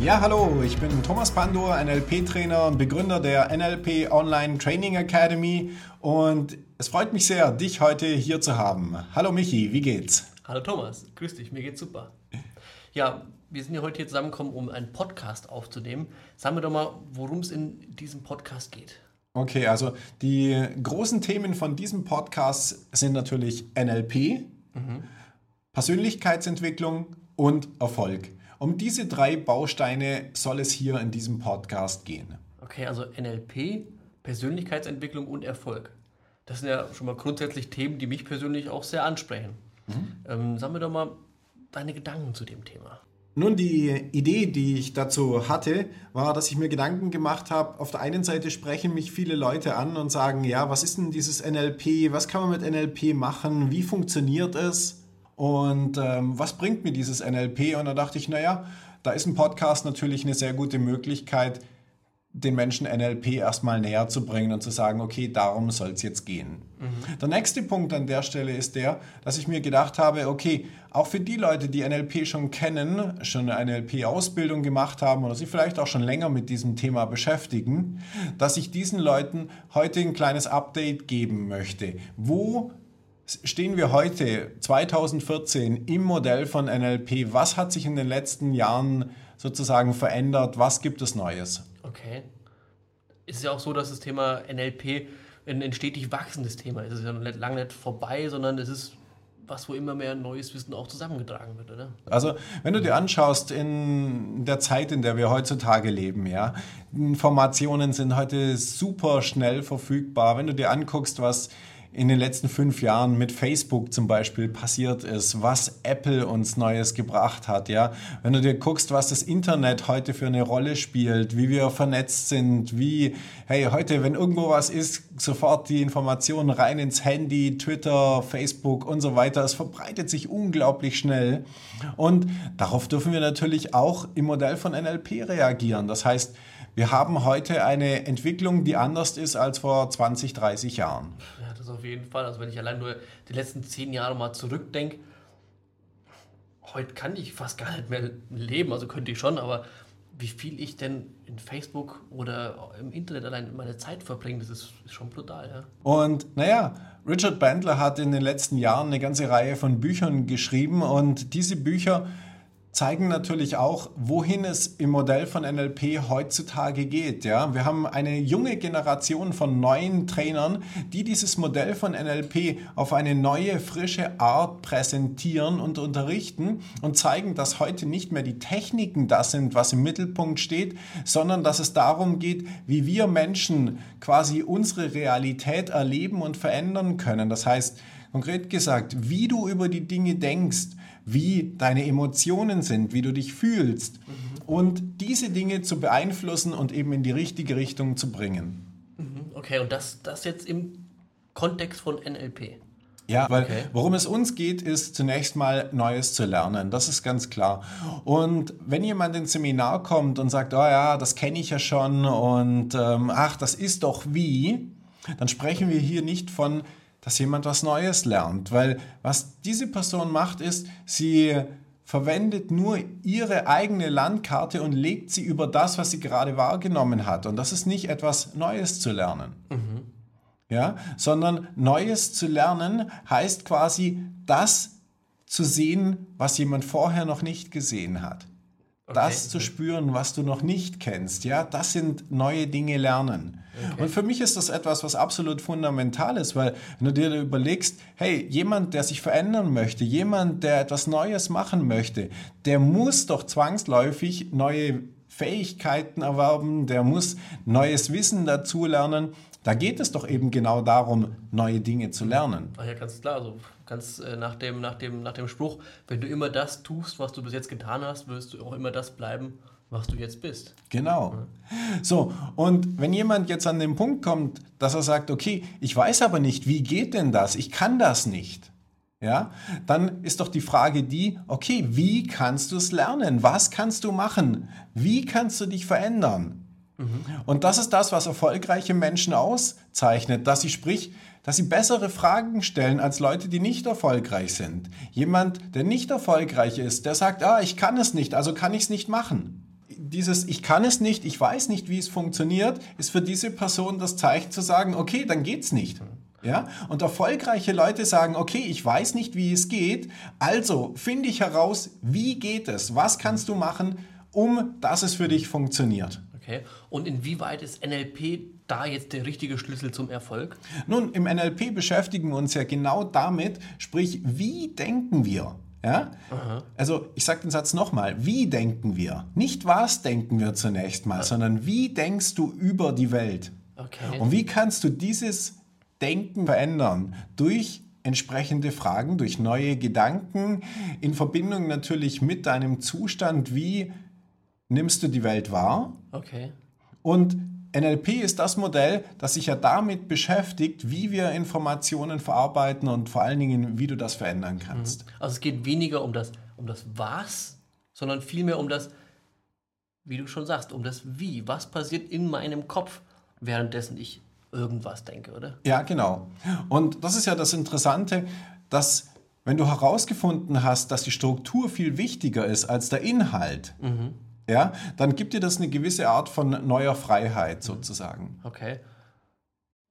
Ja, hallo, ich bin Thomas Pandur, NLP-Trainer und Begründer der NLP Online Training Academy und es freut mich sehr, dich heute hier zu haben. Hallo Michi, wie geht's? Hallo Thomas, grüß dich, mir geht's super. Ja, wir sind ja heute hier zusammengekommen, um einen Podcast aufzunehmen. Sagen wir doch mal, worum es in diesem Podcast geht. Okay, also die großen Themen von diesem Podcast sind natürlich NLP, mhm. Persönlichkeitsentwicklung und Erfolg. Um diese drei Bausteine soll es hier in diesem Podcast gehen. Okay, also NLP, Persönlichkeitsentwicklung und Erfolg. Das sind ja schon mal grundsätzlich Themen, die mich persönlich auch sehr ansprechen. Mhm. Ähm, sag mir doch mal deine Gedanken zu dem Thema. Nun, die Idee, die ich dazu hatte, war, dass ich mir Gedanken gemacht habe. Auf der einen Seite sprechen mich viele Leute an und sagen, ja, was ist denn dieses NLP? Was kann man mit NLP machen? Wie funktioniert es? Und ähm, was bringt mir dieses NLP? Und da dachte ich, naja, da ist ein Podcast natürlich eine sehr gute Möglichkeit, den Menschen NLP erstmal näher zu bringen und zu sagen, okay, darum soll es jetzt gehen. Mhm. Der nächste Punkt an der Stelle ist der, dass ich mir gedacht habe, okay, auch für die Leute, die NLP schon kennen, schon eine NLP-Ausbildung gemacht haben oder sich vielleicht auch schon länger mit diesem Thema beschäftigen, dass ich diesen Leuten heute ein kleines Update geben möchte. Wo stehen wir heute, 2014, im Modell von NLP? Was hat sich in den letzten Jahren sozusagen verändert? Was gibt es Neues? Okay. Es ist ja auch so, dass das Thema NLP ein, ein stetig wachsendes Thema ist. Es ist ja nicht, lange nicht vorbei, sondern es ist was, wo immer mehr neues Wissen auch zusammengetragen wird, oder? Also, wenn du dir anschaust, in der Zeit, in der wir heutzutage leben, ja, Informationen sind heute super schnell verfügbar. Wenn du dir anguckst, was in den letzten fünf Jahren mit Facebook zum Beispiel passiert ist, was Apple uns Neues gebracht hat, ja. Wenn du dir guckst, was das Internet heute für eine Rolle spielt, wie wir vernetzt sind, wie, hey, heute, wenn irgendwo was ist, sofort die Informationen rein ins Handy, Twitter, Facebook und so weiter. Es verbreitet sich unglaublich schnell. Und darauf dürfen wir natürlich auch im Modell von NLP reagieren. Das heißt, wir haben heute eine Entwicklung, die anders ist als vor 20, 30 Jahren. Ja, das auf jeden Fall. Also wenn ich allein nur die letzten zehn Jahre mal zurückdenke, heute kann ich fast gar nicht mehr leben. Also könnte ich schon, aber wie viel ich denn in Facebook oder im Internet allein meine Zeit verbringe, das ist, ist schon brutal. Ja? Und naja, Richard Bandler hat in den letzten Jahren eine ganze Reihe von Büchern geschrieben und diese Bücher zeigen natürlich auch, wohin es im Modell von NLP heutzutage geht. Ja, wir haben eine junge Generation von neuen Trainern, die dieses Modell von NLP auf eine neue, frische Art präsentieren und unterrichten und zeigen, dass heute nicht mehr die Techniken das sind, was im Mittelpunkt steht, sondern dass es darum geht, wie wir Menschen quasi unsere Realität erleben und verändern können. Das heißt, konkret gesagt, wie du über die Dinge denkst, wie deine Emotionen sind, wie du dich fühlst mhm. und diese Dinge zu beeinflussen und eben in die richtige Richtung zu bringen. Mhm. Okay, und das, das jetzt im Kontext von NLP. Ja, weil okay. worum es uns geht, ist zunächst mal Neues zu lernen. Das ist ganz klar. Und wenn jemand ins Seminar kommt und sagt, oh ja, das kenne ich ja schon und ähm, ach, das ist doch wie, dann sprechen wir hier nicht von dass jemand was Neues lernt. Weil was diese Person macht, ist, sie verwendet nur ihre eigene Landkarte und legt sie über das, was sie gerade wahrgenommen hat. Und das ist nicht etwas Neues zu lernen. Mhm. Ja, sondern Neues zu lernen heißt quasi das zu sehen, was jemand vorher noch nicht gesehen hat. Okay. Das zu spüren, was du noch nicht kennst, ja, das sind neue Dinge lernen. Okay. Und für mich ist das etwas, was absolut fundamental ist, weil wenn du dir überlegst, hey, jemand, der sich verändern möchte, jemand, der etwas Neues machen möchte, der muss doch zwangsläufig neue Fähigkeiten erwerben, der muss neues Wissen dazulernen. Da geht es doch eben genau darum, neue Dinge zu lernen. Ach ja, ganz klar. Also ganz äh, nach, dem, nach, dem, nach dem Spruch, wenn du immer das tust, was du bis jetzt getan hast, wirst du auch immer das bleiben, was du jetzt bist. Genau. So, und wenn jemand jetzt an den Punkt kommt, dass er sagt, okay, ich weiß aber nicht, wie geht denn das? Ich kann das nicht. Ja, dann ist doch die Frage die, okay, wie kannst du es lernen? Was kannst du machen? Wie kannst du dich verändern? Mhm. Und das ist das, was erfolgreiche Menschen auszeichnet, dass sie sprich, dass sie bessere Fragen stellen als Leute, die nicht erfolgreich sind. Jemand, der nicht erfolgreich ist, der sagt, ah, ich kann es nicht, also kann ich es nicht machen dieses Ich kann es nicht, ich weiß nicht, wie es funktioniert, ist für diese Person das Zeichen zu sagen, okay, dann geht's nicht. Ja? Und erfolgreiche Leute sagen, okay, ich weiß nicht, wie es geht, also finde ich heraus, wie geht es, was kannst du machen, um dass es für dich funktioniert. Okay. Und inwieweit ist NLP da jetzt der richtige Schlüssel zum Erfolg? Nun, im NLP beschäftigen wir uns ja genau damit, sprich, wie denken wir? Ja? Also ich sage den Satz nochmal, wie denken wir? Nicht was denken wir zunächst mal, sondern wie denkst du über die Welt? Okay. Und wie kannst du dieses Denken verändern durch entsprechende Fragen, durch neue Gedanken, in Verbindung natürlich mit deinem Zustand, wie nimmst du die Welt wahr? Okay. Und NLP ist das Modell, das sich ja damit beschäftigt, wie wir Informationen verarbeiten und vor allen Dingen, wie du das verändern kannst. Mhm. Also es geht weniger um das, um das Was, sondern vielmehr um das, wie du schon sagst, um das Wie. Was passiert in meinem Kopf, währenddessen ich irgendwas denke, oder? Ja, genau. Und das ist ja das Interessante, dass wenn du herausgefunden hast, dass die Struktur viel wichtiger ist als der Inhalt, mhm. Ja, dann gibt dir das eine gewisse Art von neuer Freiheit sozusagen. Okay.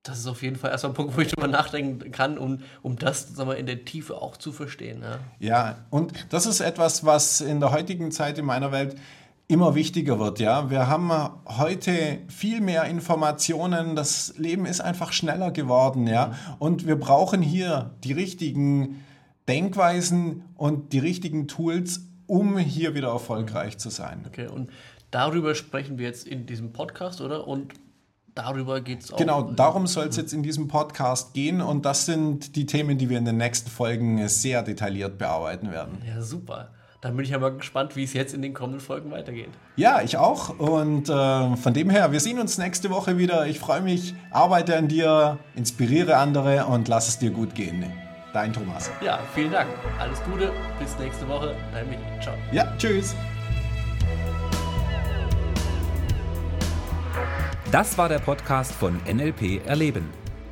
Das ist auf jeden Fall erstmal ein Punkt, wo ich drüber nachdenken kann, um, um das sagen wir, in der Tiefe auch zu verstehen. Ja. ja, und das ist etwas, was in der heutigen Zeit in meiner Welt immer wichtiger wird. Ja, wir haben heute viel mehr Informationen. Das Leben ist einfach schneller geworden. Ja, und wir brauchen hier die richtigen Denkweisen und die richtigen Tools, um hier wieder erfolgreich zu sein. Okay, und darüber sprechen wir jetzt in diesem Podcast, oder? Und darüber geht es auch. Genau, darum soll es jetzt in diesem Podcast gehen und das sind die Themen, die wir in den nächsten Folgen sehr detailliert bearbeiten werden. Ja, super. Dann bin ich aber gespannt, wie es jetzt in den kommenden Folgen weitergeht. Ja, ich auch. Und äh, von dem her, wir sehen uns nächste Woche wieder. Ich freue mich, arbeite an dir, inspiriere andere und lass es dir gut gehen. Dein Thomas. Ja, vielen Dank. Alles Gute. Bis nächste Woche. Dein Michi. Ciao. Ja, tschüss. Das war der Podcast von NLP Erleben.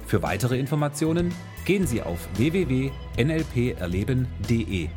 Für weitere Informationen gehen Sie auf www.nlperleben.de.